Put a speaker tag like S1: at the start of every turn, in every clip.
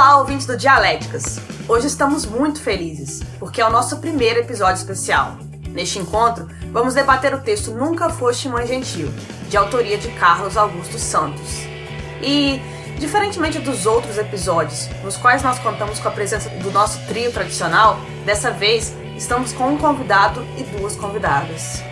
S1: Olá, ouvintes do Dialéticas! Hoje estamos muito felizes, porque é o nosso primeiro episódio especial. Neste encontro, vamos debater o texto Nunca Foste Mãe Gentil, de autoria de Carlos Augusto Santos. E, diferentemente dos outros episódios, nos quais nós contamos com a presença do nosso trio tradicional, dessa vez estamos com um convidado e duas convidadas.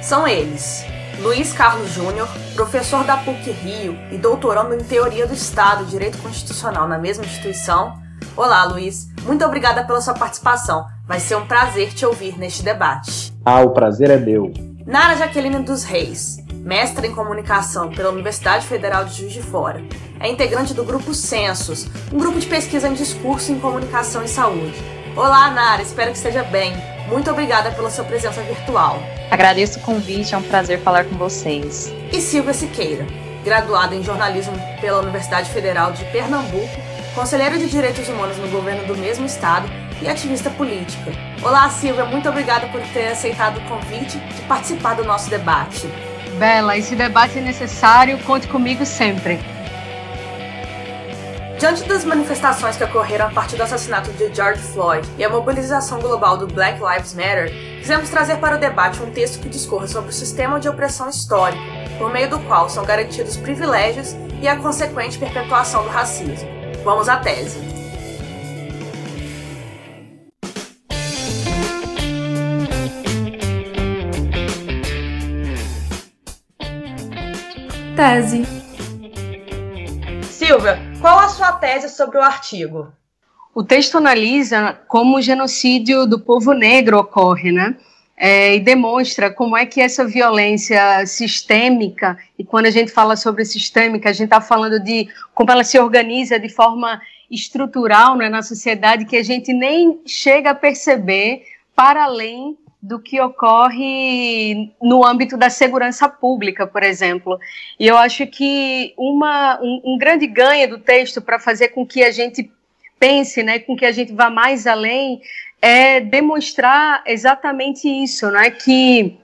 S1: São eles, Luiz Carlos Júnior, professor da PUC Rio e doutorando em Teoria do Estado e Direito Constitucional na mesma instituição. Olá, Luiz. Muito obrigada pela sua participação. Vai ser um prazer te ouvir neste debate.
S2: Ah, o prazer é meu.
S1: Nara Jaqueline dos Reis, mestra em comunicação pela Universidade Federal de Juiz de Fora. É integrante do grupo Censos, um grupo de pesquisa em discurso em comunicação e saúde. Olá, Nara, espero que esteja bem. Muito obrigada pela sua presença virtual.
S3: Agradeço o convite, é um prazer falar com vocês.
S1: E Silvia Siqueira, graduada em jornalismo pela Universidade Federal de Pernambuco, conselheira de direitos humanos no governo do mesmo estado e ativista política. Olá, Silvia, muito obrigada por ter aceitado o convite de participar do nosso debate.
S4: Bela, esse debate é necessário, conte comigo sempre.
S1: Diante das manifestações que ocorreram a partir do assassinato de George Floyd e a mobilização global do Black Lives Matter, quisemos trazer para o debate um texto que discorra sobre o sistema de opressão histórico, por meio do qual são garantidos privilégios e a consequente perpetuação do racismo. Vamos à tese.
S4: Tese.
S1: Silvia, tese sobre o artigo?
S4: O texto analisa como o genocídio do povo negro ocorre, né? É, e demonstra como é que essa violência sistêmica, e quando a gente fala sobre sistêmica, a gente está falando de como ela se organiza de forma estrutural né, na sociedade, que a gente nem chega a perceber para além do que ocorre no âmbito da segurança pública, por exemplo. E eu acho que uma, um, um grande ganho do texto para fazer com que a gente pense, né, com que a gente vá mais além, é demonstrar exatamente isso, né, que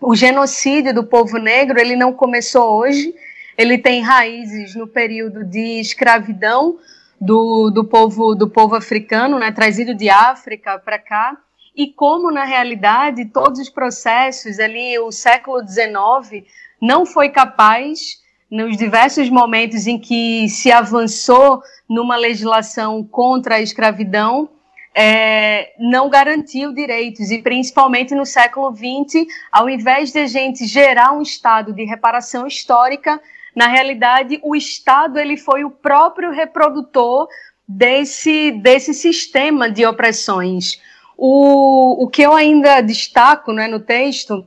S4: o genocídio do povo negro ele não começou hoje, ele tem raízes no período de escravidão do, do povo do povo africano, né, trazido de África para cá e como, na realidade, todos os processos ali, o século XIX não foi capaz, nos diversos momentos em que se avançou numa legislação contra a escravidão, é, não garantiu direitos, e principalmente no século XX, ao invés de a gente gerar um estado de reparação histórica, na realidade, o Estado ele foi o próprio reprodutor desse, desse sistema de opressões. O, o que eu ainda destaco né, no texto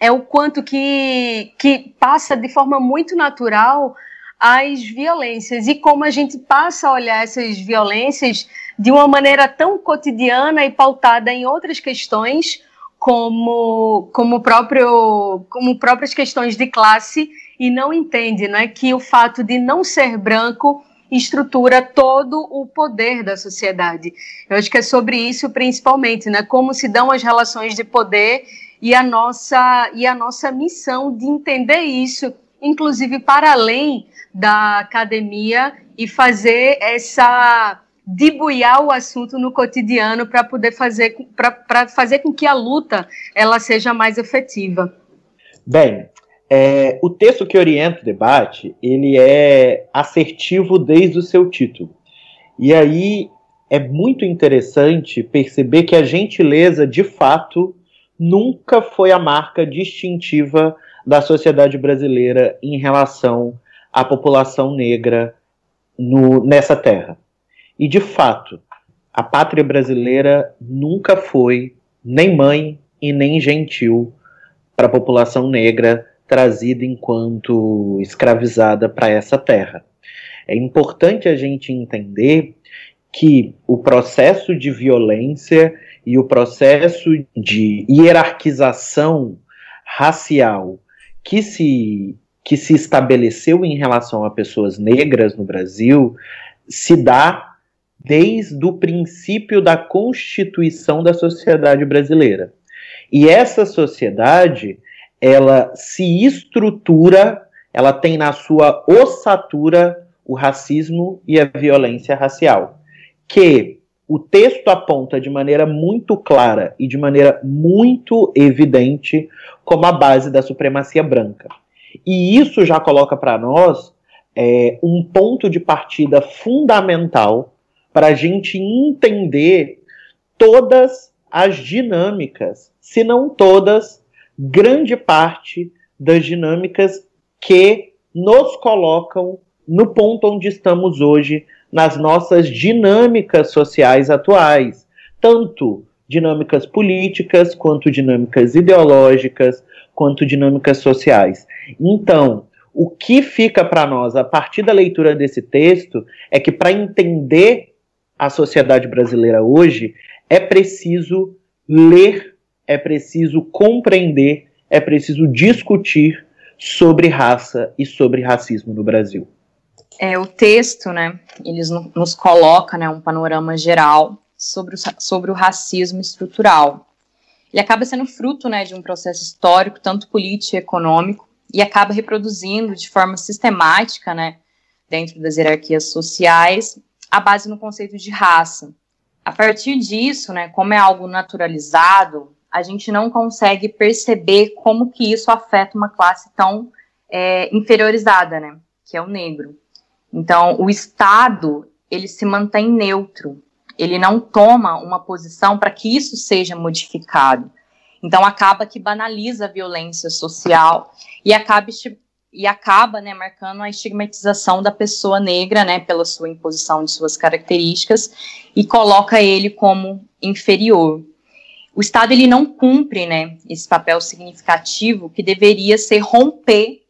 S4: é o quanto que, que passa de forma muito natural as violências. E como a gente passa a olhar essas violências de uma maneira tão cotidiana e pautada em outras questões como como próprio como próprias questões de classe e não entende né, que o fato de não ser branco estrutura todo o poder da sociedade. Eu acho que é sobre isso principalmente, né? Como se dão as relações de poder e a nossa e a nossa missão de entender isso, inclusive para além da academia e fazer essa dibuiar o assunto no cotidiano para poder fazer para fazer com que a luta ela seja mais efetiva.
S2: Bem, é, o texto que orienta o debate, ele é assertivo desde o seu título. E aí é muito interessante perceber que a gentileza, de fato, nunca foi a marca distintiva da sociedade brasileira em relação à população negra no, nessa terra. E, de fato, a pátria brasileira nunca foi nem mãe e nem gentil para a população negra trazida enquanto escravizada para essa terra. É importante a gente entender que o processo de violência e o processo de hierarquização racial que se, que se estabeleceu em relação a pessoas negras no Brasil se dá desde o princípio da constituição da sociedade brasileira. E essa sociedade ela se estrutura, ela tem na sua ossatura o racismo e a violência racial, que o texto aponta de maneira muito clara e de maneira muito evidente como a base da supremacia branca. E isso já coloca para nós é, um ponto de partida fundamental para a gente entender todas as dinâmicas, se não todas, grande parte das dinâmicas que nos colocam no ponto onde estamos hoje nas nossas dinâmicas sociais atuais, tanto dinâmicas políticas, quanto dinâmicas ideológicas, quanto dinâmicas sociais. Então, o que fica para nós a partir da leitura desse texto é que para entender a sociedade brasileira hoje é preciso ler, é preciso compreender, é preciso discutir sobre raça e sobre racismo no Brasil.
S3: É, o texto, né, eles nos coloca, né, um panorama geral sobre o, sobre o racismo estrutural. Ele acaba sendo fruto, né, de um processo histórico, tanto político e econômico, e acaba reproduzindo de forma sistemática, né, dentro das hierarquias sociais, a base no conceito de raça. A partir disso, né, como é algo naturalizado, a gente não consegue perceber como que isso afeta uma classe tão é, inferiorizada, né, que é o negro. Então, o Estado ele se mantém neutro, ele não toma uma posição para que isso seja modificado. Então acaba que banaliza a violência social e acaba e acaba, né, marcando a estigmatização da pessoa negra, né, pela sua imposição de suas características e coloca ele como inferior. O Estado ele não cumpre, né, esse papel significativo que deveria ser romper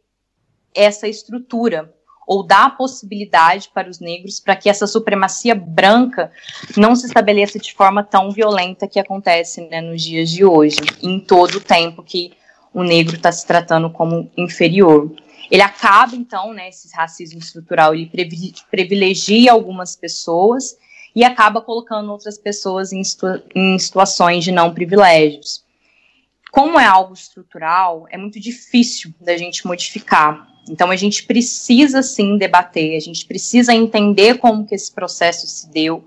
S3: essa estrutura ou dar a possibilidade para os negros para que essa supremacia branca não se estabeleça de forma tão violenta que acontece né, nos dias de hoje, em todo o tempo que o negro está se tratando como inferior. Ele acaba, então, né, esse racismo estrutural, ele privilegia algumas pessoas e acaba colocando outras pessoas em, situa em situações de não privilégios. Como é algo estrutural, é muito difícil da gente modificar, então a gente precisa sim debater, a gente precisa entender como que esse processo se deu,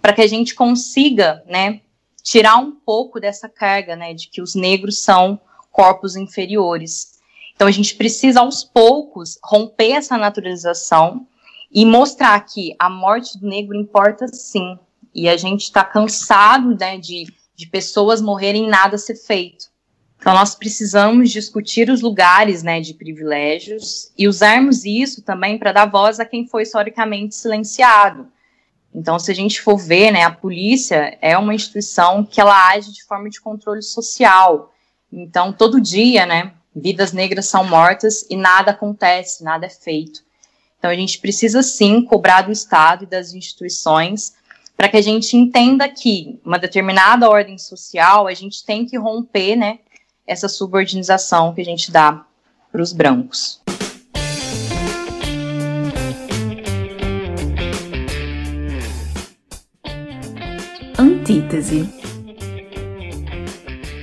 S3: para que a gente consiga, né, tirar um pouco dessa carga, né, de que os negros são corpos inferiores. Então a gente precisa aos poucos romper essa naturalização e mostrar que a morte do negro importa sim. E a gente está cansado, né, de, de pessoas morrerem e nada ser feito. Então, nós precisamos discutir os lugares né, de privilégios e usarmos isso também para dar voz a quem foi historicamente silenciado. Então, se a gente for ver, né, a polícia é uma instituição que ela age de forma de controle social. Então, todo dia, né, vidas negras são mortas e nada acontece, nada é feito. Então, a gente precisa sim cobrar do Estado e das instituições para que a gente entenda que uma determinada ordem social a gente tem que romper, né, essa subordinação que a gente dá para os brancos.
S5: Antítese.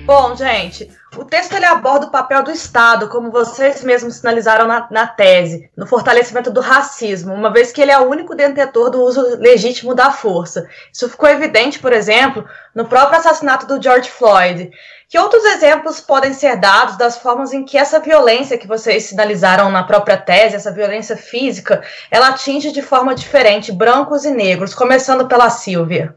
S5: Bom, gente, o texto ele aborda o papel do Estado, como vocês mesmos sinalizaram na, na, tese, no fortalecimento do racismo, uma vez que ele é o único detentor do uso legítimo da força. Isso ficou evidente, por exemplo, no próprio assassinato do George Floyd. Que outros exemplos podem ser dados das formas em que essa violência que vocês sinalizaram na própria tese, essa violência física, ela atinge de forma diferente brancos e negros, começando pela Silvia?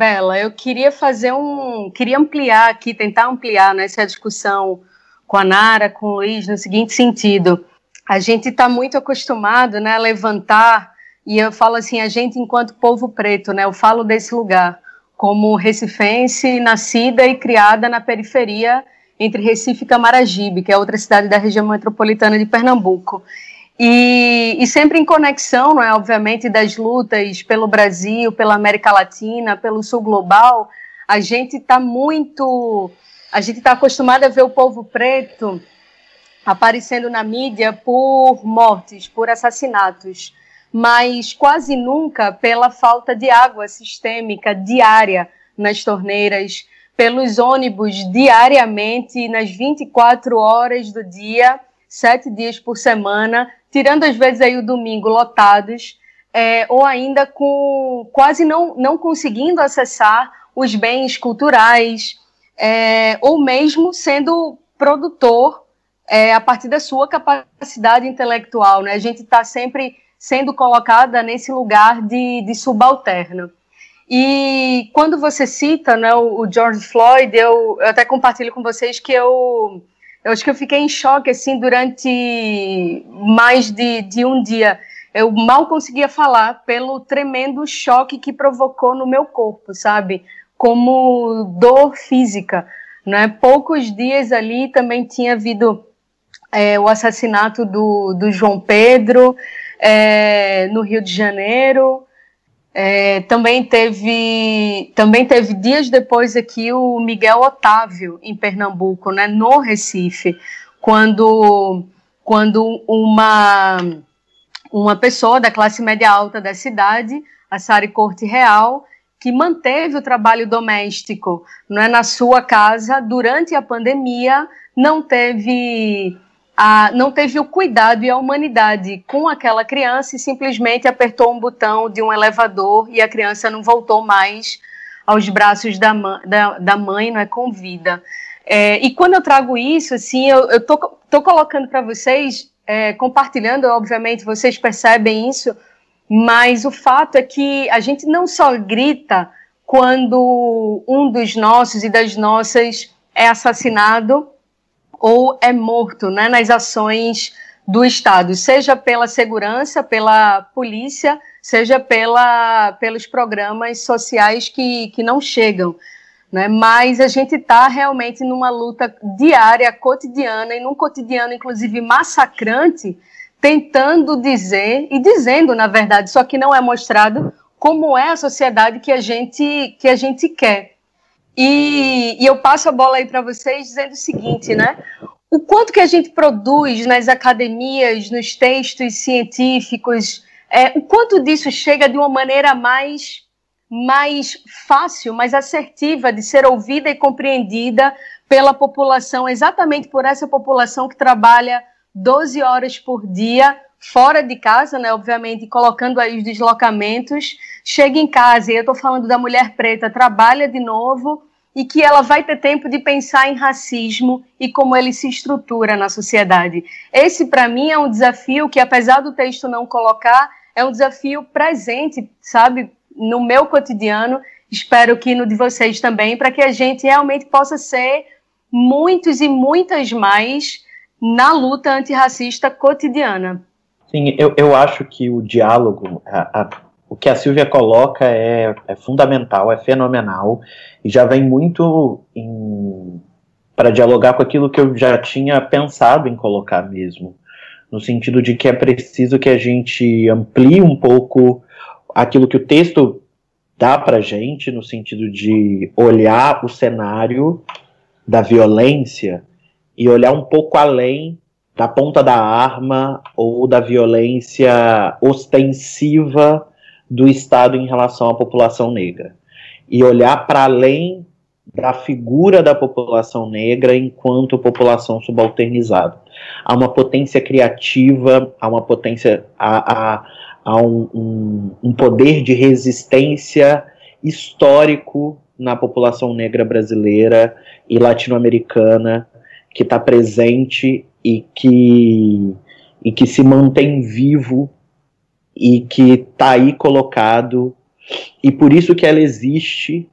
S4: Bela, eu queria fazer um, queria ampliar aqui, tentar ampliar né, discussão com a Nara, com o Luiz, no seguinte sentido. A gente está muito acostumado né, a levantar, e eu falo assim, a gente enquanto povo preto, né, eu falo desse lugar, como recifense, nascida e criada na periferia entre Recife e Camaragibe, que é outra cidade da região metropolitana de Pernambuco. E, e, sempre em conexão, não é, obviamente, das lutas pelo Brasil, pela América Latina, pelo Sul Global, a gente está muito, a gente está acostumado a ver o povo preto aparecendo na mídia por mortes, por assassinatos mas quase nunca pela falta de água sistêmica diária nas torneiras, pelos ônibus diariamente, nas 24 horas do dia, sete dias por semana, tirando às vezes aí o domingo lotados, é, ou ainda com quase não, não conseguindo acessar os bens culturais, é, ou mesmo sendo produtor é, a partir da sua capacidade intelectual. Né? A gente está sempre sendo colocada nesse lugar de, de. E quando você cita né, o, George Floyd, eu, eu, até compartilho com vocês que eu, eu acho que eu fiquei em choque assim durante mais de, de um dia. Eu mal conseguia falar pelo tremendo choque que provocou no meu corpo, sabe? Como dor física. Né? Poucos dias ali também tinha havido é, o assassinato do, do João Pedro é, no Rio de Janeiro. É, também teve também teve dias depois aqui o Miguel Otávio em Pernambuco, né, no Recife, quando quando uma uma pessoa da classe média alta da cidade, a Sari Corte Real, que manteve o trabalho doméstico né, na sua casa durante a pandemia, não teve a, não teve o cuidado e a humanidade com aquela criança e simplesmente apertou um botão de um elevador e a criança não voltou mais aos braços da, da, da mãe, não é com vida. É, e quando eu trago isso, assim, eu, eu tô, tô colocando para vocês, é, compartilhando, obviamente vocês percebem isso, mas o fato é que a gente não só grita quando um dos nossos e das nossas é assassinado, ou é morto né, nas ações do Estado, seja pela segurança, pela polícia, seja pela, pelos programas sociais que, que não chegam. Né? Mas a gente está realmente numa luta diária, cotidiana, e num cotidiano, inclusive, massacrante, tentando dizer, e dizendo, na verdade, só que não é mostrado, como é a sociedade que a gente, que a gente quer. E, e eu passo a bola aí para vocês dizendo o seguinte, né? O quanto que a gente produz nas academias, nos textos científicos, é, o quanto disso chega de uma maneira mais, mais fácil, mais assertiva de ser ouvida e compreendida pela população, exatamente por essa população que trabalha 12 horas por dia fora de casa, né, obviamente, colocando aí os deslocamentos, chega em casa, e eu estou falando da mulher preta, trabalha de novo, e que ela vai ter tempo de pensar em racismo e como ele se estrutura na sociedade. Esse, para mim, é um desafio que, apesar do texto não colocar, é um desafio presente, sabe, no meu cotidiano, espero que no de vocês também, para que a gente realmente possa ser muitos e muitas mais na luta antirracista cotidiana.
S2: Sim, eu, eu acho que o diálogo, a, a, o que a Silvia coloca é, é fundamental, é fenomenal, e já vem muito para dialogar com aquilo que eu já tinha pensado em colocar mesmo, no sentido de que é preciso que a gente amplie um pouco aquilo que o texto dá para gente, no sentido de olhar o cenário da violência e olhar um pouco além da ponta da arma ou da violência ostensiva do Estado em relação à população negra. E olhar para além da figura da população negra enquanto população subalternizada. Há uma potência criativa, há uma potência, há, há, há um, um, um poder de resistência histórico na população negra brasileira e latino-americana que está presente e que, e que se mantém vivo e que está aí colocado e por isso que ela existe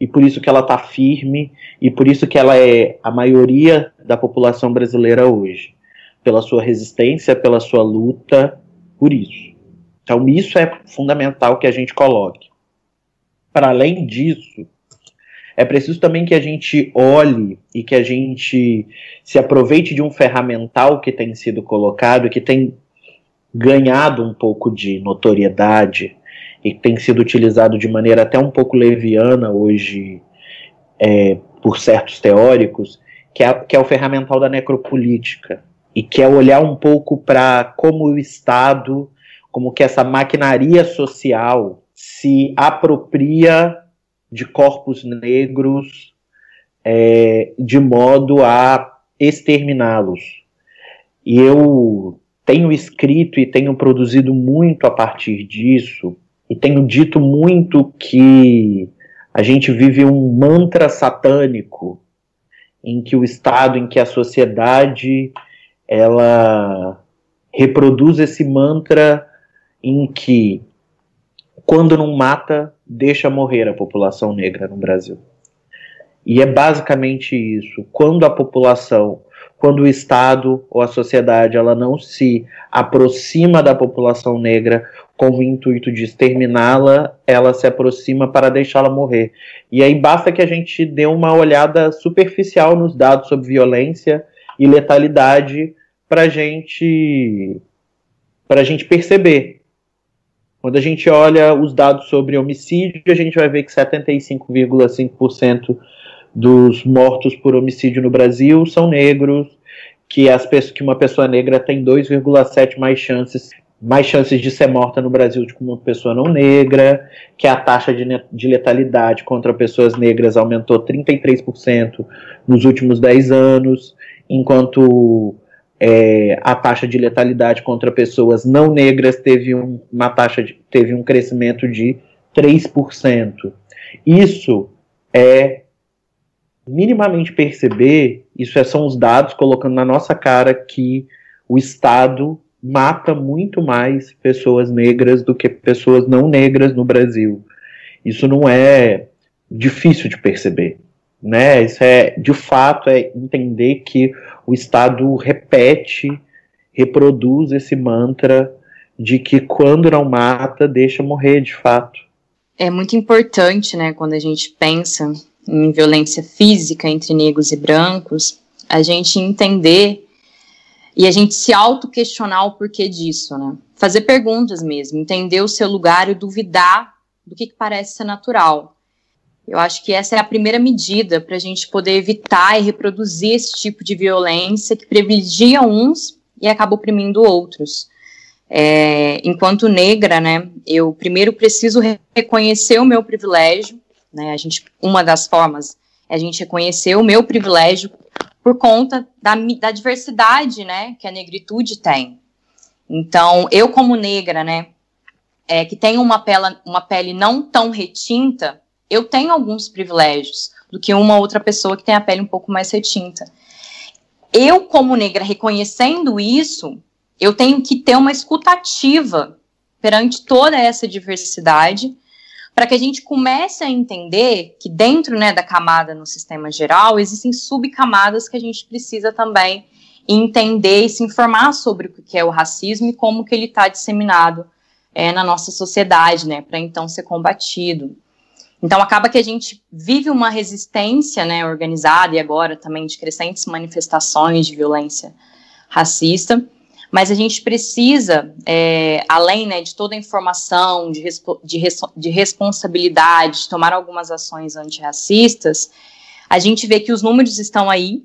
S2: e por isso que ela está firme e por isso que ela é a maioria da população brasileira hoje, pela sua resistência, pela sua luta, por isso. Então isso é fundamental que a gente coloque. Para além disso, é preciso também que a gente olhe e que a gente se aproveite de um ferramental que tem sido colocado, que tem ganhado um pouco de notoriedade e que tem sido utilizado de maneira até um pouco leviana hoje é, por certos teóricos, que é, que é o ferramental da necropolítica e que é olhar um pouco para como o Estado, como que essa maquinaria social se apropria de corpos negros é, de modo a exterminá-los. E eu tenho escrito e tenho produzido muito a partir disso, e tenho dito muito que a gente vive um mantra satânico em que o Estado, em que a sociedade, ela reproduz esse mantra em que quando não mata, deixa morrer a população negra no Brasil. E é basicamente isso. Quando a população, quando o Estado ou a sociedade ela não se aproxima da população negra com o intuito de exterminá-la, ela se aproxima para deixá-la morrer. E aí basta que a gente dê uma olhada superficial nos dados sobre violência e letalidade para gente para a gente perceber quando a gente olha os dados sobre homicídio, a gente vai ver que 75,5% dos mortos por homicídio no Brasil são negros, que, as, que uma pessoa negra tem 2,7 mais chances mais chances de ser morta no Brasil do que uma pessoa não negra, que a taxa de, de letalidade contra pessoas negras aumentou 33% nos últimos 10 anos, enquanto é, a taxa de letalidade contra pessoas não negras teve, um, uma taxa de, teve um crescimento de 3%. Isso é minimamente perceber, isso é, são os dados colocando na nossa cara que o Estado mata muito mais pessoas negras do que pessoas não negras no Brasil. Isso não é difícil de perceber, né? Isso é, de fato, é entender que o Estado repete, reproduz esse mantra de que quando não mata, deixa morrer de fato.
S3: É muito importante, né, quando a gente pensa em violência física entre negros e brancos, a gente entender e a gente se auto-questionar o porquê disso, né? Fazer perguntas mesmo, entender o seu lugar e duvidar do que, que parece ser natural. Eu acho que essa é a primeira medida para a gente poder evitar e reproduzir esse tipo de violência que privilegia uns e acaba oprimindo outros. É, enquanto negra, né, eu primeiro preciso reconhecer o meu privilégio, né, a gente, uma das formas é a gente reconhecer o meu privilégio por conta da, da diversidade, né, que a negritude tem. Então, eu como negra, né, é, que tenho uma pele, uma pele não tão retinta, eu tenho alguns privilégios do que uma outra pessoa que tem a pele um pouco mais retinta. Eu, como negra, reconhecendo isso, eu tenho que ter uma escutativa perante toda essa diversidade, para que a gente comece a entender que dentro né, da camada no sistema geral existem subcamadas que a gente precisa também entender e se informar sobre o que é o racismo e como que ele está disseminado é, na nossa sociedade, né, para então ser combatido. Então acaba que a gente vive uma resistência, né, organizada e agora também de crescentes manifestações de violência racista, mas a gente precisa, é, além né, de toda a informação, de, de, de responsabilidade, de tomar algumas ações antirracistas, a gente vê que os números estão aí,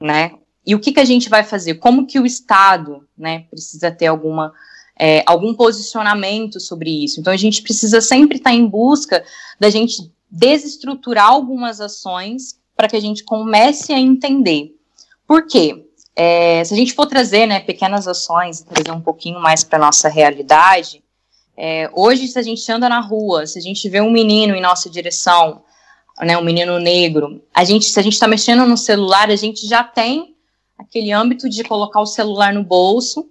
S3: né? E o que, que a gente vai fazer? Como que o Estado, né, precisa ter alguma é, algum posicionamento sobre isso. Então a gente precisa sempre estar em busca da gente desestruturar algumas ações para que a gente comece a entender. Por quê? É, se a gente for trazer né, pequenas ações, trazer um pouquinho mais para a nossa realidade, é, hoje, se a gente anda na rua, se a gente vê um menino em nossa direção, né, um menino negro, a gente, se a gente está mexendo no celular, a gente já tem aquele âmbito de colocar o celular no bolso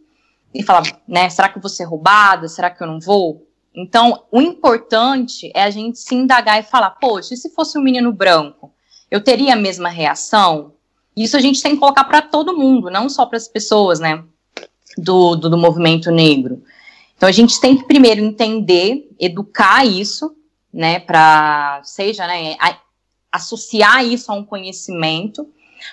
S3: e falar, né, será que eu vou ser roubada? Será que eu não vou? Então, o importante é a gente se indagar e falar, poxa, e se fosse um menino branco? Eu teria a mesma reação? Isso a gente tem que colocar para todo mundo, não só para as pessoas, né, do, do, do movimento negro. Então, a gente tem que primeiro entender, educar isso, né, para, seja, né, a, associar isso a um conhecimento,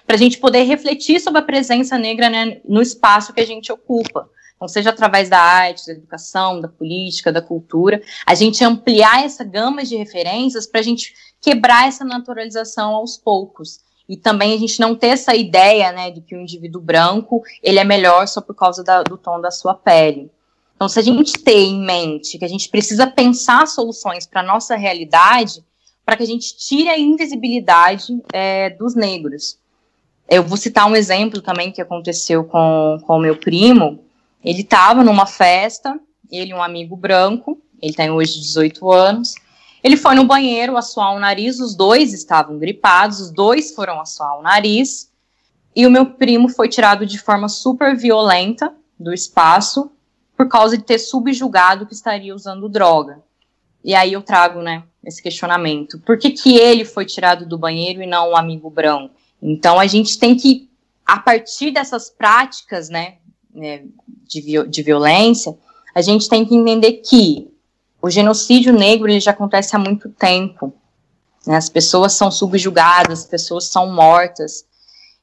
S3: para a gente poder refletir sobre a presença negra né, no espaço que a gente ocupa. Então, seja através da arte, da educação, da política, da cultura, a gente ampliar essa gama de referências para a gente quebrar essa naturalização aos poucos. E também a gente não ter essa ideia, né, de que o indivíduo branco, ele é melhor só por causa da, do tom da sua pele. Então, se a gente ter em mente que a gente precisa pensar soluções para a nossa realidade, para que a gente tire a invisibilidade é, dos negros. Eu vou citar um exemplo também que aconteceu com o meu primo, Ele estava numa festa, ele e um amigo branco, ele tem hoje 18 anos. Ele foi no banheiro assoar o nariz, os dois estavam gripados, os dois foram assoar o nariz, e o meu primo foi tirado de forma super violenta do espaço por causa de ter subjugado que estaria usando droga. E aí eu trago, né, esse questionamento. Por que, que ele foi tirado do banheiro e não o amigo branco? Então a gente tem que, a partir dessas práticas, né, né de, de violência, a gente tem que entender que o genocídio negro ele já acontece há muito tempo. Né? As pessoas são subjugadas, as pessoas são mortas.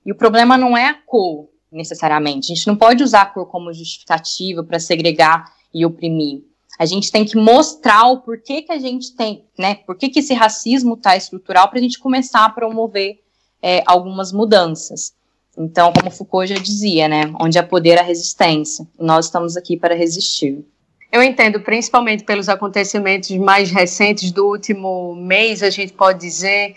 S3: E o problema não é a cor, necessariamente. A gente não pode usar a cor como justificativa para segregar e oprimir. A gente tem que mostrar o porquê que a gente tem, né? Por que esse racismo está estrutural para a gente começar a promover é, algumas mudanças. Então, como Foucault já dizia, né? Onde há poder, há resistência. Nós estamos aqui para resistir.
S4: Eu entendo, principalmente pelos acontecimentos mais recentes do último mês, a gente pode dizer,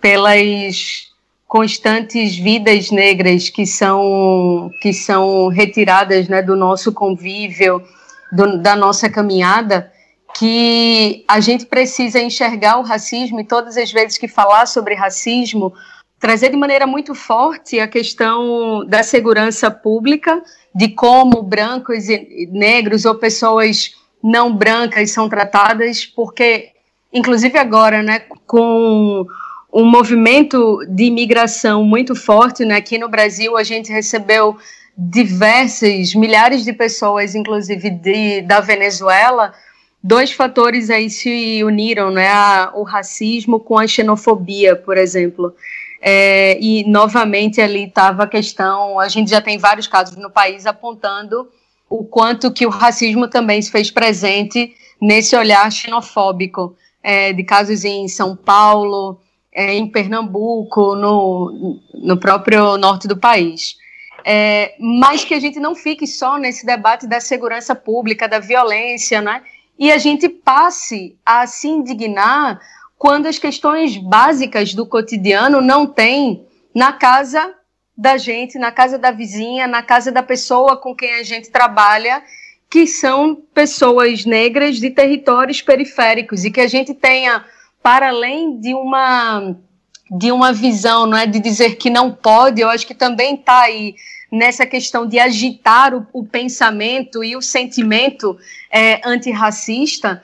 S4: pelas constantes vidas negras que são que são retiradas né, do nosso convívio, do, da nossa caminhada, que a gente precisa enxergar o racismo e todas as vezes que falar sobre racismo, trazer de maneira muito forte a questão da segurança pública, de como brancos e negros ou pessoas não brancas são tratadas, porque, inclusive agora, né, com um movimento de imigração muito forte, né, aqui no Brasil a gente recebeu diversas, milhares de pessoas, inclusive de, da Venezuela, dois fatores aí se uniram, né, a, o racismo com a xenofobia, por exemplo. É, e novamente ali estava a questão, a gente já tem vários casos no país apontando o quanto que o racismo também se fez presente nesse olhar xenofóbico, é, de casos em São Paulo, é, em Pernambuco, no, no próprio norte do país. É, mas que a gente não fique só nesse debate da segurança pública, da violência, né? E a gente passe a se indignar quando as questões básicas do cotidiano não tem na casa da gente, na casa da vizinha, na casa da pessoa com quem a gente trabalha, que são pessoas negras de territórios periféricos e que a gente tenha para além de uma de uma visão, não é de dizer que não pode, eu acho que também está aí nessa questão de agitar o, o pensamento e o sentimento é, antirracista,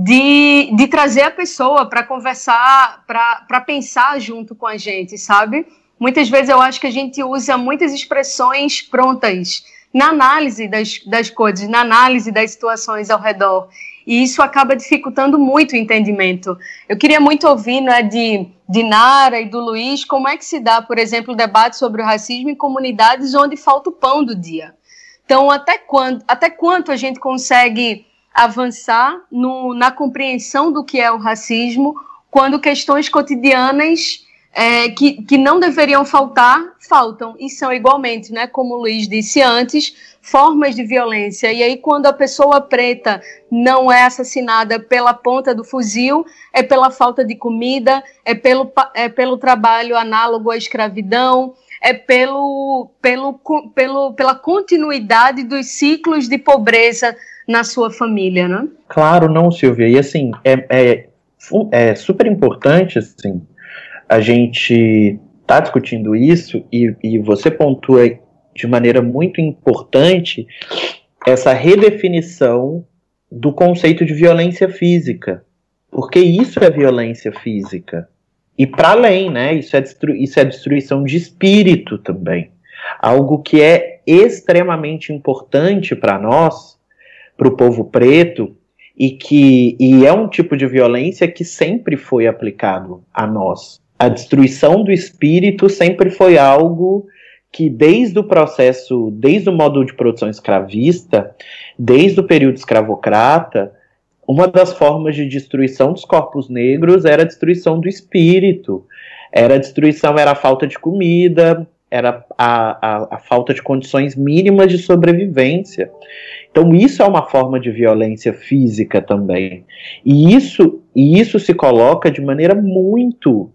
S4: de, de trazer a pessoa para conversar, para pensar junto com a gente, sabe? Muitas vezes eu acho que a gente usa muitas expressões prontas na análise das, das coisas, na análise das situações ao redor. E isso acaba dificultando muito o entendimento. Eu queria muito ouvir né, de, de Nara e do Luiz como é que se dá, por exemplo, o debate sobre o racismo em comunidades onde falta o pão do dia. Então, até, quando, até quanto a gente consegue avançar no, na compreensão do que é o racismo quando questões cotidianas é, que, que não deveriam faltar, faltam, e são igualmente, né, como o Luiz disse antes, formas de violência. E aí, quando a pessoa preta não é assassinada pela ponta do fuzil, é pela falta de comida, é pelo, é pelo trabalho análogo à escravidão, é pelo, pelo, pelo, pela continuidade dos ciclos de pobreza na sua família, né?
S2: Claro, não, Silvia. E assim, é, é, é super importante, assim, a gente tá discutindo isso e, e você pontua de maneira muito importante essa redefinição do conceito de violência física. Porque isso é violência física. E para além, né? Isso é, isso é destruição de espírito também. Algo que é extremamente importante para nós, para o povo preto e que e é um tipo de violência que sempre foi aplicado a nós. A destruição do espírito sempre foi algo que desde o processo, desde o modo de produção escravista, desde o período escravocrata, uma das formas de destruição dos corpos negros era a destruição do espírito. Era a destruição, era a falta de comida, era a, a, a falta de condições mínimas de sobrevivência. Então isso é uma forma de violência física também. E isso, e isso se coloca de maneira muito,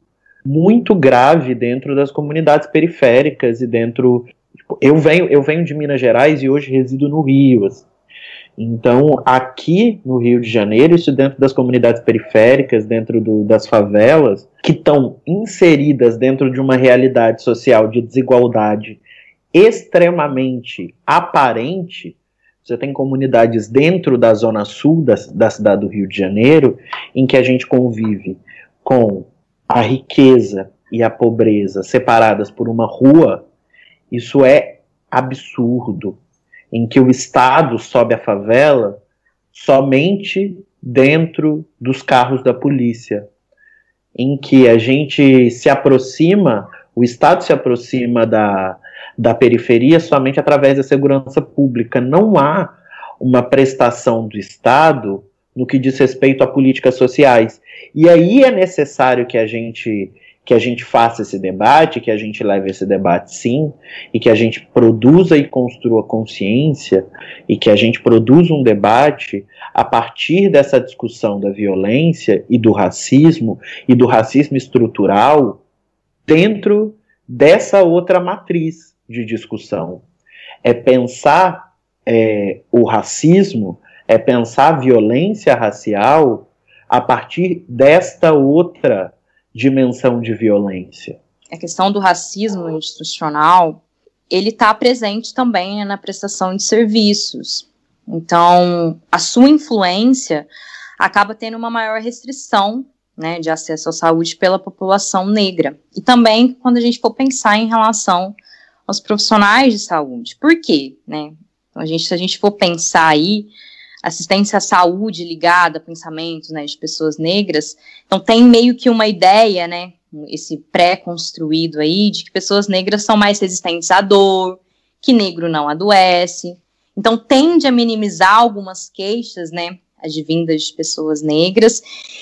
S2: muito grave dentro das comunidades periféricas e dentro eu venho, eu venho de Minas Gerais e hoje resido no Rio. Assim. Então, aqui no Rio de Janeiro, isso dentro das comunidades periféricas, dentro do, das favelas, que estão inseridas dentro de uma realidade social de desigualdade extremamente aparente, você tem comunidades dentro da zona sul da, da cidade do Rio de Janeiro, em que a gente convive com a riqueza e a pobreza separadas por uma rua, isso é absurdo. Em que o Estado sobe a favela somente dentro dos carros da polícia. Em que a gente se aproxima, o Estado se aproxima da, da periferia somente através da segurança pública. Não há uma prestação do Estado no que diz respeito a políticas sociais. E aí é necessário que a gente que a gente faça esse debate, que a gente leve esse debate sim, e que a gente produza e construa consciência, e que a gente produza um debate a partir dessa discussão da violência e do racismo, e do racismo estrutural, dentro dessa outra matriz de discussão. É pensar é, o racismo, é pensar a violência racial a partir desta outra dimensão de violência.
S3: A questão do racismo institucional, ele está presente também na prestação de serviços. Então, a sua influência acaba tendo uma maior restrição né, de acesso à saúde pela população negra. E também quando a gente for pensar em relação aos profissionais de saúde. Por quê? Né? Então, a gente, se a gente for pensar aí, assistência à saúde ligada a pensamentos né, de pessoas negras, então tem meio que uma ideia, né, esse pré-construído aí, de que pessoas negras são mais resistentes à dor, que negro não adoece, então tende a minimizar algumas queixas, né, advindas de pessoas negras,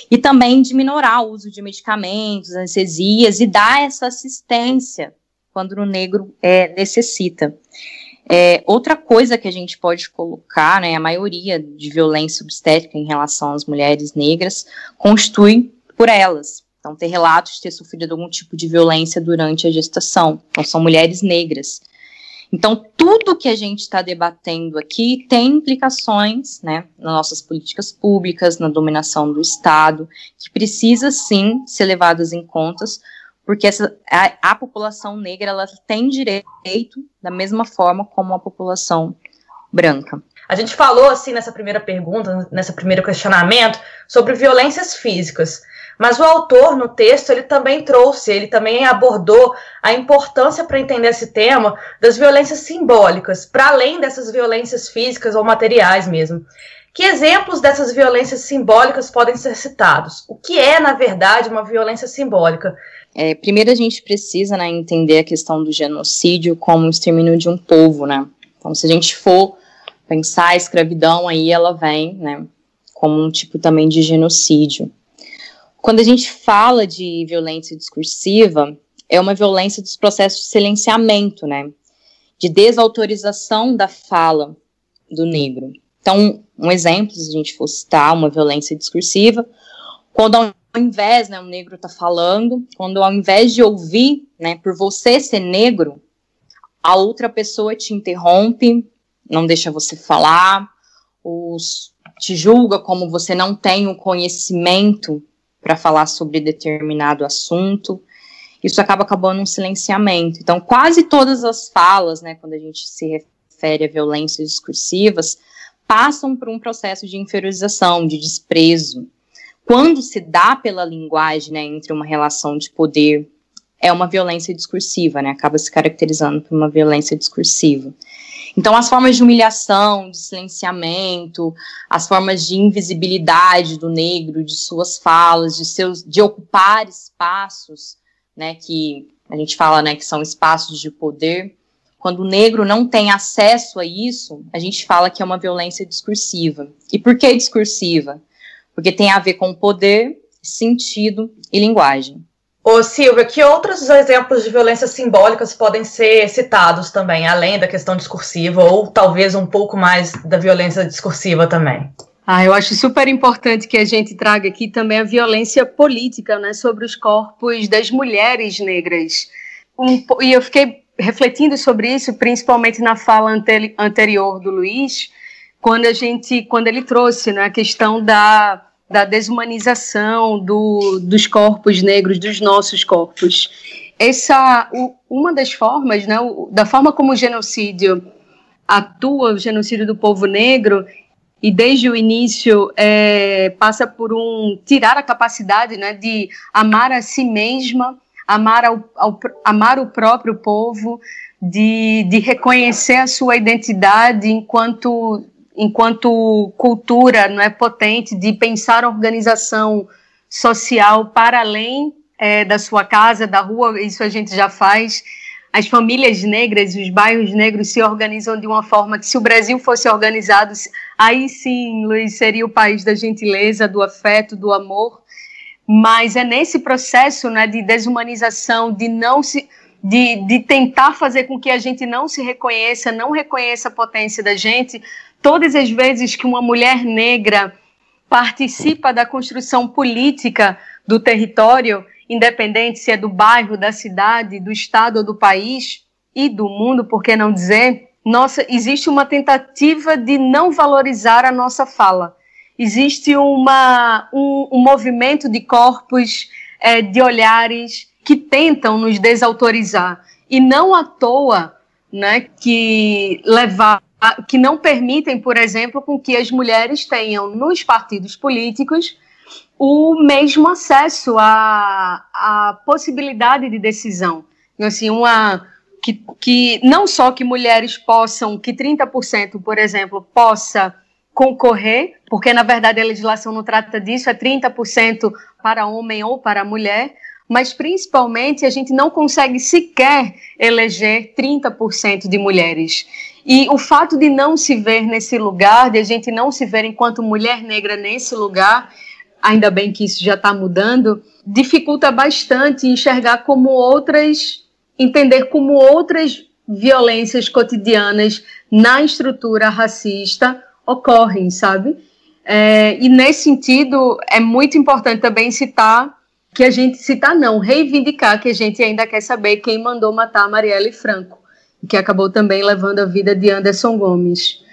S3: e também de minorar o uso de medicamentos, anestesias, e dar essa assistência quando o negro é, necessita. É, outra coisa que a gente pode colocar, né, a maioria de violência obstétrica em relação às mulheres negras constitui por elas. Então, ter relatos de ter sofrido algum tipo de violência durante a gestação. Então, são mulheres negras. Então, tudo que a gente está debatendo aqui tem implicações, né, nas nossas políticas públicas, na dominação do Estado, que precisa sim ser levadas em contas, porque essa, a, a, população negra ela tem direito da mesma forma como a população branca.
S5: A gente falou assim nessa primeira pergunta, nesse primeiro questionamento, sobre violências físicas. Mas o autor, no texto, ele também trouxe, ele também abordou a importância para entender esse tema das violências simbólicas, para além dessas violências físicas ou materiais mesmo. Que exemplos dessas violências simbólicas podem ser citados? O que é, na verdade, uma violência simbólica?
S3: É, primeiro a gente precisa né, entender a questão do genocídio como um extermínio de um povo, né? Então, se a gente for pensar a escravidão, aí ela vem, né, como um tipo também de genocídio. Quando a gente fala de violência discursiva, é uma violência dos processos de silenciamento, né, de desautorização da fala do negro. Então, um exemplo, se a gente for citar uma violência discursiva, quando ao invés, né, o negro está falando, quando ao invés de ouvir, né, por você ser negro, a outra pessoa te interrompe, não deixa você falar, ou te julga como você não tem o conhecimento para falar sobre determinado assunto. Isso acaba acabando um silenciamento. Então, quase todas as falas, né, quando a gente se refere a violências discursivas, passam por um processo de inferiorização, de desprezo, quando se dá pela linguagem, né, entre uma relação de poder, é uma violência discursiva, né, acaba se caracterizando por uma violência discursiva. Então, as formas de humilhação, de silenciamento, as formas de invisibilidade do negro, de suas falas, de seus, de ocupar espaços, né, que a gente fala, né, que são espaços de poder. Quando o negro não tem acesso a isso, a gente fala que é uma violência discursiva. E por que discursiva? Porque tem a ver com poder, sentido e linguagem.
S5: Ô Silvia, que outros exemplos de violências simbólicas podem ser citados também, além da questão discursiva, ou talvez um pouco mais da violência discursiva também?
S4: Ah, eu acho super importante que a gente traga aqui também a violência política, né, sobre os corpos das mulheres negras. Um, e eu fiquei refletindo sobre isso, principalmente na fala ante anterior do Luiz, quando a gente, quando ele trouxe né, a questão da, da desumanização do, dos corpos negros, dos nossos corpos. Essa, uma das formas, né, da forma como o genocídio atua, o genocídio do povo negro, e desde o início é, passa por um tirar a capacidade né, de amar a si mesma, amar, ao, ao, amar o próprio povo, de, de reconhecer a sua identidade enquanto enquanto cultura não é potente de pensar a organização social para além é, da sua casa, da rua, isso a gente já faz. As famílias negras, os bairros negros se organizam de uma forma que, se o Brasil fosse organizado, aí sim, Luiz, seria o país da gentileza, do afeto, do amor. Mas é nesse processo né, de desumanização, de não se. De, de tentar fazer com que a gente não se reconheça, não reconheça a potência da gente, todas as vezes que uma mulher negra participa da construção política do território, independente se é do bairro, da cidade, do estado ou do país e do mundo, por que não dizer? Nossa, existe uma tentativa de não valorizar a nossa fala. Existe uma, um, um movimento de corpos, é, de olhares que tentam nos desautorizar. E não à toa né, que levar que não permitem, por exemplo, com que as mulheres tenham nos partidos políticos o mesmo acesso à, à possibilidade de decisão. Então, assim, uma que, que não só que mulheres possam, que 30%, por exemplo, possa concorrer, porque na verdade a legislação não trata disso, é 30% para homem ou para mulher, mas principalmente a gente não consegue sequer eleger 30% de mulheres. E o fato de não se ver nesse lugar, de a gente não se ver enquanto mulher negra nesse lugar, ainda bem que isso já está mudando, dificulta bastante enxergar como outras, entender como outras violências cotidianas na estrutura racista ocorrem, sabe? É, e nesse sentido, é muito importante também citar que a gente citar não, reivindicar que a gente ainda quer saber quem mandou matar Marielle Franco que acabou também levando a vida de Anderson Gomes.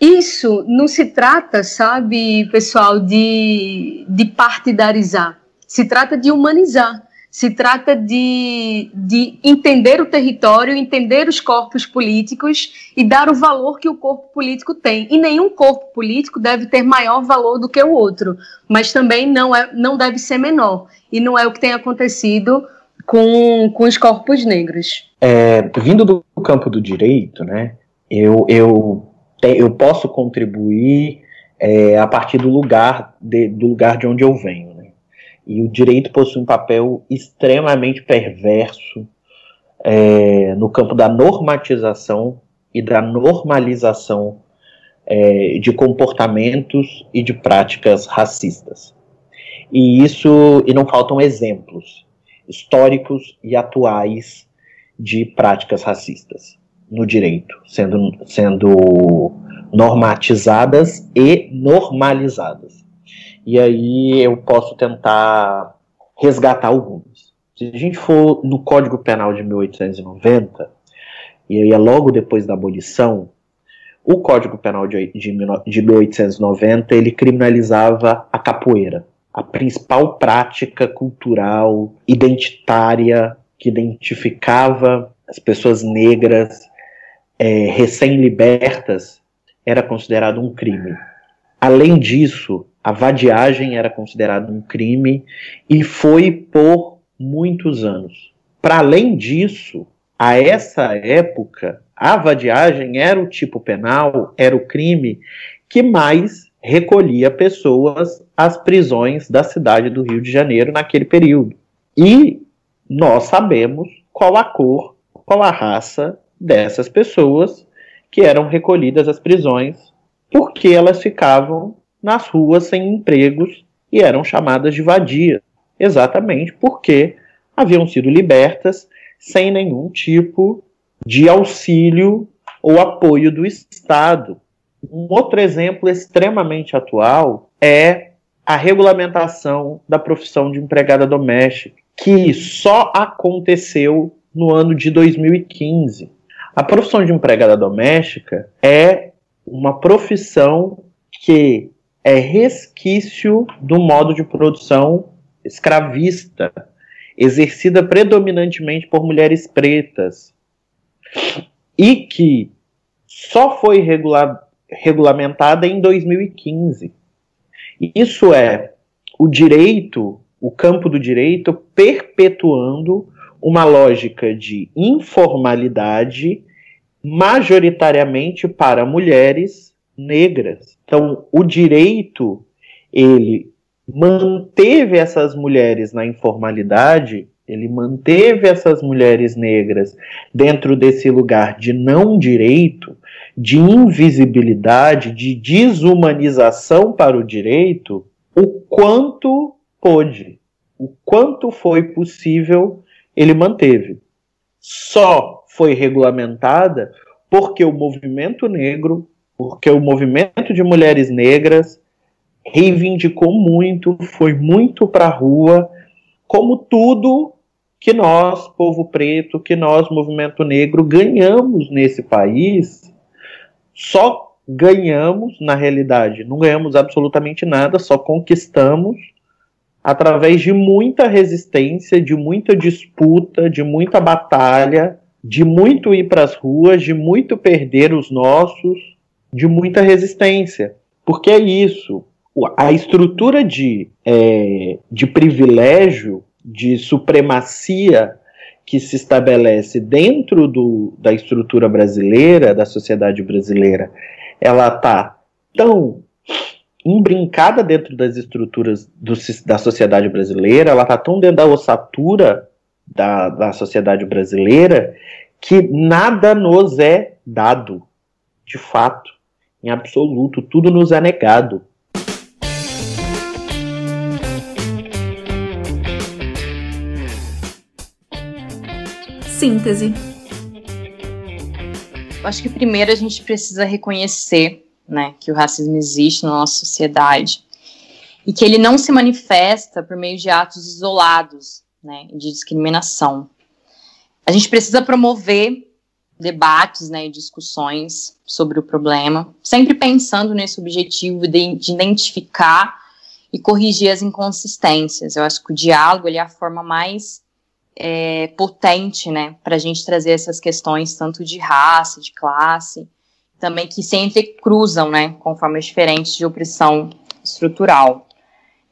S4: Isso não se trata, sabe, pessoal, de, de partidarizar. Se trata de humanizar. Se trata de, de entender o território, entender os corpos políticos e dar o valor que o corpo político tem. E nenhum corpo político deve ter maior valor do que o outro, mas também não, é, não deve ser menor. E não é o que tem acontecido com, com os corpos negros.
S2: É, vindo do campo do direito, né, eu, eu, te, eu posso contribuir é, a partir do lugar, de, do lugar de onde eu venho. E o direito possui um papel extremamente perverso é, no campo da normatização e da normalização é, de comportamentos e de práticas racistas. E isso, e não faltam exemplos históricos e atuais de práticas racistas no direito, sendo, sendo normatizadas e normalizadas. E aí eu posso tentar resgatar algumas. Se a gente for no Código Penal de 1890, e aí é logo depois da abolição, o Código Penal de, de, de 1890 ele criminalizava a capoeira a principal prática cultural identitária que identificava as pessoas negras é, recém-libertas era considerado um crime. Além disso, a vadiagem era considerada um crime e foi por muitos anos. Para além disso, a essa época, a vadiagem era o tipo penal, era o crime que mais recolhia pessoas às prisões da cidade do Rio de Janeiro naquele período. E nós sabemos qual a cor, qual a raça dessas pessoas que eram recolhidas às prisões, porque elas ficavam nas ruas sem empregos e eram chamadas de vadias, exatamente porque haviam sido libertas sem nenhum tipo de auxílio ou apoio do Estado um outro exemplo extremamente atual é a regulamentação da profissão de empregada doméstica, que só aconteceu no ano de 2015. A profissão de empregada doméstica é uma profissão que é resquício do modo de produção escravista, exercida predominantemente por mulheres pretas, e que só foi regular, regulamentada em 2015. Isso é o direito, o campo do direito, perpetuando uma lógica de informalidade majoritariamente para mulheres negras. Então, o direito ele manteve essas mulheres na informalidade, ele manteve essas mulheres negras dentro desse lugar de não direito, de invisibilidade, de desumanização para o direito, o quanto pôde, o quanto foi possível, ele manteve. Só foi regulamentada porque o movimento negro, porque o movimento de mulheres negras reivindicou muito, foi muito para a rua, como tudo que nós, povo preto, que nós, movimento negro, ganhamos nesse país, só ganhamos, na realidade, não ganhamos absolutamente nada, só conquistamos através de muita resistência, de muita disputa, de muita batalha, de muito ir para as ruas, de muito perder os nossos, de muita resistência. Porque é isso, a estrutura de, é, de privilégio, de supremacia que se estabelece dentro do, da estrutura brasileira, da sociedade brasileira, ela está tão embrincada dentro das estruturas do, da sociedade brasileira, ela está tão dentro da ossatura da, da sociedade brasileira que nada nos é dado, de fato, em absoluto, tudo nos é negado.
S5: síntese?
S3: Eu acho que primeiro a gente precisa reconhecer né, que o racismo existe na nossa sociedade e que ele não se manifesta por meio de atos isolados né, de discriminação. A gente precisa promover debates né, e discussões sobre o problema, sempre pensando nesse objetivo de, de identificar e corrigir as inconsistências. Eu acho que o diálogo ele é a forma mais é, potente, né, para a gente trazer essas questões tanto de raça, de classe, também que se entrecruzam, né, com formas diferentes de opressão estrutural.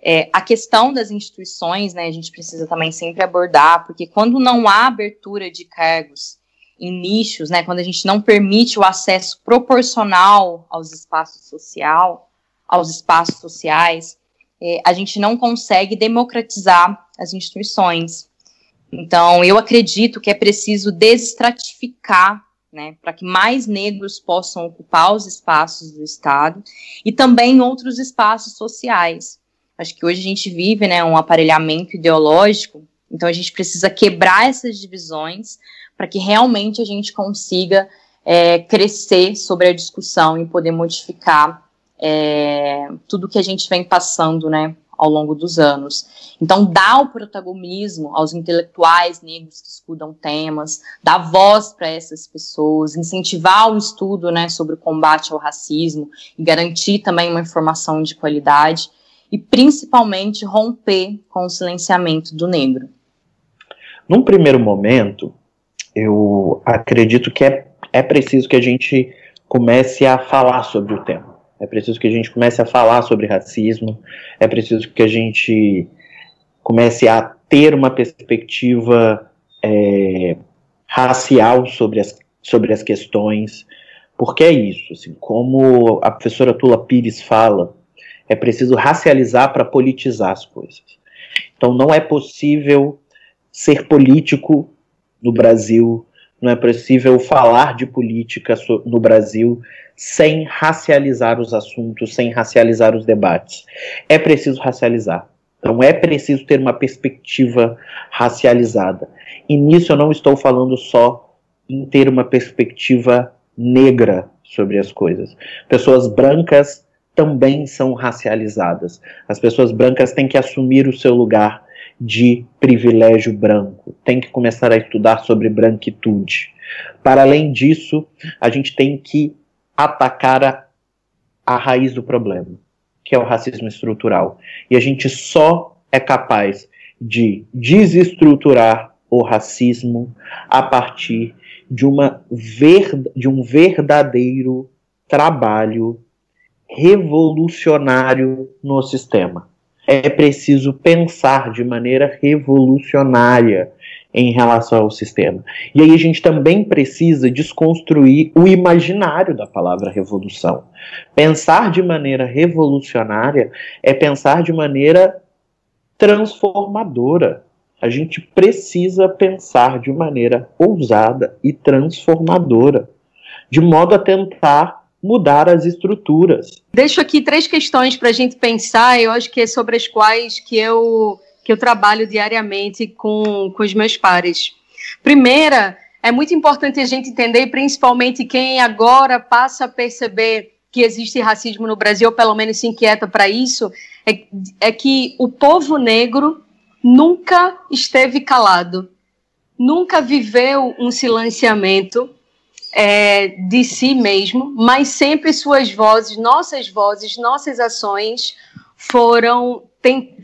S3: É, a questão das instituições, né, a gente precisa também sempre abordar, porque quando não há abertura de cargos em nichos, né, quando a gente não permite o acesso proporcional aos espaços social, aos espaços sociais, é, a gente não consegue democratizar as instituições. Então, eu acredito que é preciso desestratificar, né, para que mais negros possam ocupar os espaços do Estado e também outros espaços sociais. Acho que hoje a gente vive, né, um aparelhamento ideológico, então a gente precisa quebrar essas divisões para que realmente a gente consiga é, crescer sobre a discussão e poder modificar é, tudo que a gente vem passando, né, ao longo dos anos. Então, dá o protagonismo aos intelectuais negros que estudam temas, dar voz para essas pessoas, incentivar o estudo né, sobre o combate ao racismo e garantir também uma informação de qualidade e, principalmente, romper com o silenciamento do negro.
S2: Num primeiro momento, eu acredito que é, é preciso que a gente comece a falar sobre o tema. É preciso que a gente comece a falar sobre racismo, é preciso que a gente comece a ter uma perspectiva é, racial sobre as, sobre as questões, porque é isso, assim, como a professora Tula Pires fala, é preciso racializar para politizar as coisas. Então não é possível ser político no Brasil, não é possível falar de política no Brasil sem racializar os assuntos, sem racializar os debates. É preciso racializar. Então é preciso ter uma perspectiva racializada. E nisso eu não estou falando só em ter uma perspectiva negra sobre as coisas. Pessoas brancas também são racializadas. As pessoas brancas têm que assumir o seu lugar de privilégio branco, tem que começar a estudar sobre branquitude. Para além disso, a gente tem que atacar a, a raiz do problema, que é o racismo estrutural. E a gente só é capaz de desestruturar o racismo a partir de, uma ver, de um verdadeiro trabalho revolucionário no sistema. É preciso pensar de maneira revolucionária em relação ao sistema. E aí a gente também precisa desconstruir o imaginário da palavra revolução. Pensar de maneira revolucionária é pensar de maneira transformadora. A gente precisa pensar de maneira ousada e transformadora, de modo a tentar mudar as estruturas.
S4: Deixo aqui três questões para a gente pensar, eu acho que é sobre as quais que eu, que eu trabalho diariamente com, com os meus pares. Primeira, é muito importante a gente entender, principalmente quem agora passa a perceber que existe racismo no Brasil, ou pelo menos se inquieta para isso, é, é que o povo negro nunca esteve calado, nunca viveu um silenciamento é, de si mesmo, mas sempre suas vozes, nossas vozes, nossas ações foram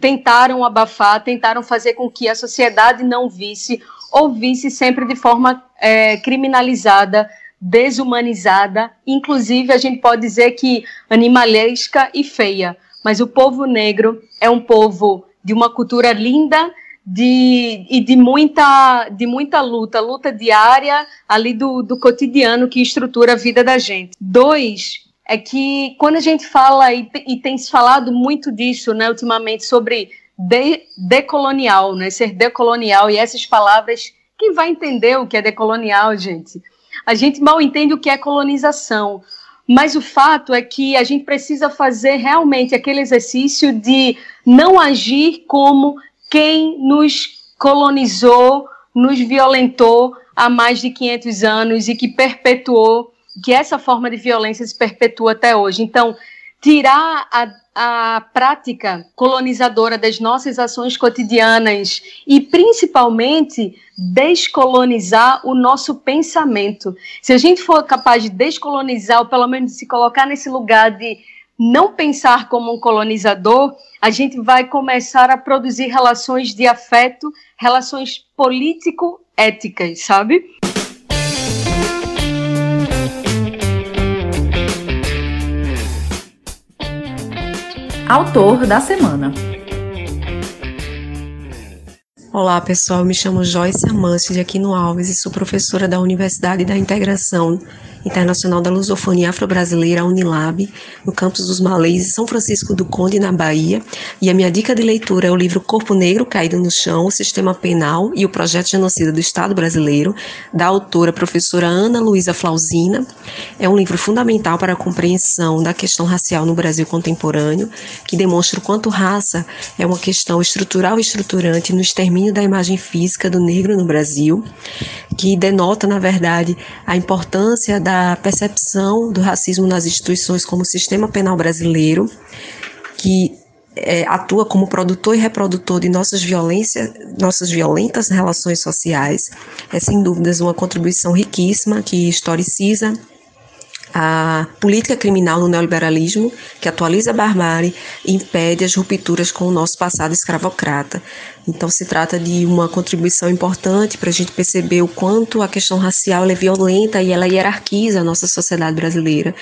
S4: tentaram abafar, tentaram fazer com que a sociedade não visse ou visse sempre de forma é, criminalizada, desumanizada, inclusive a gente pode dizer que animalesca e feia. Mas o povo negro é um povo de uma cultura linda de, e de muita, de muita luta, luta diária ali do, do cotidiano que estrutura a vida da gente. Dois, é que quando a gente fala, e, e tem se falado muito disso né, ultimamente, sobre de, decolonial, né, ser decolonial, e essas palavras, quem vai entender o que é decolonial, gente? A gente mal entende o que é colonização. Mas o fato é que a gente precisa fazer realmente aquele exercício de não agir como quem nos colonizou, nos violentou há mais de 500 anos e que perpetuou, que essa forma de violência se perpetua até hoje. Então, tirar a, a prática colonizadora das nossas ações cotidianas e, principalmente, descolonizar o nosso pensamento. Se a gente for capaz de descolonizar, ou pelo menos de se colocar nesse lugar de não pensar como um colonizador, a gente vai começar a produzir relações de afeto, relações político-éticas, sabe?
S5: Autor da semana.
S6: Olá pessoal, me chamo Joyce Amâncio de Aquino Alves e sou professora da Universidade da Integração Internacional da Lusofonia Afro-Brasileira, Unilab, no campus dos Malês, São Francisco do Conde, na Bahia. E a minha dica de leitura é o livro Corpo Negro Caído no Chão, o Sistema Penal e o Projeto Genocida do Estado Brasileiro, da autora professora Ana Luísa Flausina. É um livro fundamental para a compreensão da questão racial no Brasil contemporâneo, que demonstra o quanto raça é uma questão estrutural e estruturante no extermínio da imagem física do negro no Brasil, que denota, na verdade, a importância da da percepção do racismo nas instituições como sistema penal brasileiro, que é, atua como produtor e reprodutor de nossas violências, nossas violentas relações sociais, é sem dúvidas uma contribuição riquíssima que historiciza a política criminal no neoliberalismo, que atualiza a barbárie e impede as rupturas com o nosso passado escravocrata. Então, se trata de uma contribuição importante para a gente perceber o quanto a questão racial é violenta e ela hierarquiza a nossa sociedade brasileira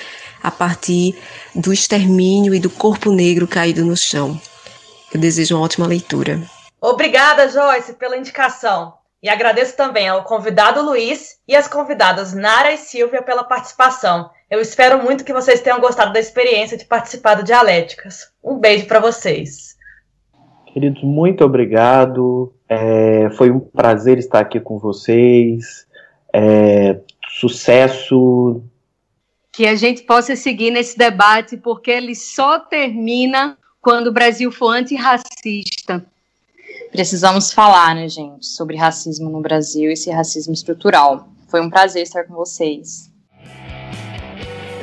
S6: a partir do extermínio e do corpo negro caído no chão. Eu desejo uma ótima leitura.
S5: Obrigada, Joyce, pela indicação. E agradeço também ao convidado Luiz e às convidadas Nara e Silvia pela participação. Eu espero muito que vocês tenham gostado da experiência de participar do Dialéticas. Um beijo para vocês.
S2: Queridos, muito obrigado. É, foi um prazer estar aqui com vocês. É, sucesso.
S4: Que a gente possa seguir nesse debate, porque ele só termina quando o Brasil for antirracista.
S3: Precisamos falar, né, gente, sobre racismo no Brasil e esse racismo estrutural. Foi um prazer estar com vocês.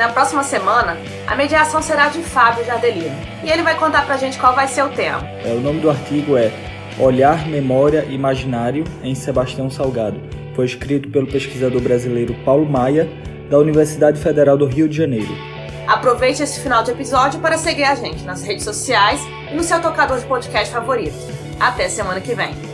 S5: Na próxima semana, a mediação será de Fábio Jardelino. E ele vai contar pra gente qual vai ser o tema.
S7: É, o nome do artigo é Olhar, Memória e Imaginário em Sebastião Salgado. Foi escrito pelo pesquisador brasileiro Paulo Maia, da Universidade Federal do Rio de Janeiro.
S5: Aproveite esse final de episódio para seguir a gente nas redes sociais e no seu tocador de podcast favorito. Até semana que vem.